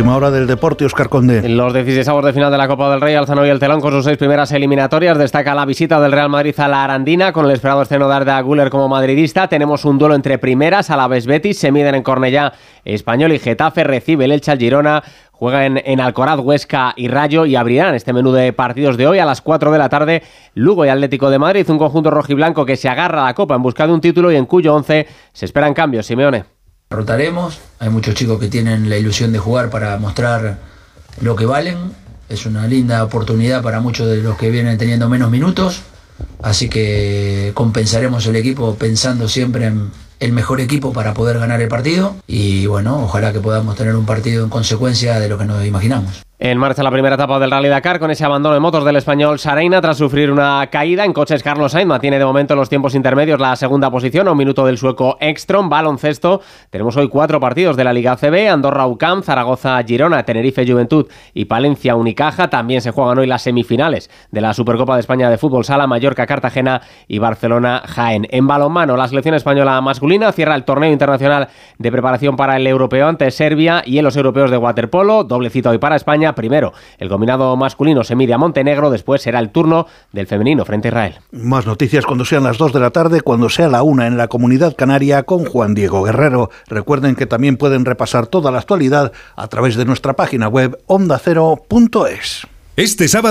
última hora del deporte, Oscar Conde. Los 16 de final de la Copa del Rey alzan hoy el telón con sus seis primeras eliminatorias. Destaca la visita del Real Madrid a la Arandina con el esperado esceno de Arda Guller como madridista. Tenemos un duelo entre primeras, a la vez Betis, se miden en Cornellá, Español y Getafe, recibe el Elche al Girona. Juega en, Alcoraz, Huesca y Rayo y abrirán este menú de partidos de hoy a las 4 de la tarde. Lugo y Atlético de Madrid, un conjunto rojiblanco que se agarra a la Copa en busca de un título y en cuyo 11 se esperan cambios. Simeone. Rotaremos, hay muchos chicos que tienen la ilusión de jugar para mostrar lo que valen, es una linda oportunidad para muchos de los que vienen teniendo menos minutos, así que compensaremos el equipo pensando siempre en el mejor equipo para poder ganar el partido. Y bueno, ojalá que podamos tener un partido en consecuencia de lo que nos imaginamos. En marcha la primera etapa del Rally Dakar con ese abandono de motos del español Sareina tras sufrir una caída en coches. Carlos Sainz mantiene de momento los tiempos intermedios la segunda posición a un minuto del sueco Ekstrom. Baloncesto. Tenemos hoy cuatro partidos de la Liga CB: Andorra UCAM, Zaragoza Girona, Tenerife Juventud y Palencia Unicaja. También se juegan hoy las semifinales de la Supercopa de España de Fútbol Sala, Mallorca Cartagena y Barcelona Jaén. En balonmano, la selección española masculina cierra el torneo internacional de preparación para el europeo ante Serbia y en los europeos de waterpolo. Doble cita hoy para España primero el combinado masculino se mide a Montenegro, después será el turno del femenino frente a Israel. Más noticias cuando sean las 2 de la tarde, cuando sea la 1 en la comunidad canaria con Juan Diego Guerrero. Recuerden que también pueden repasar toda la actualidad a través de nuestra página web ondacero.es. Este sábado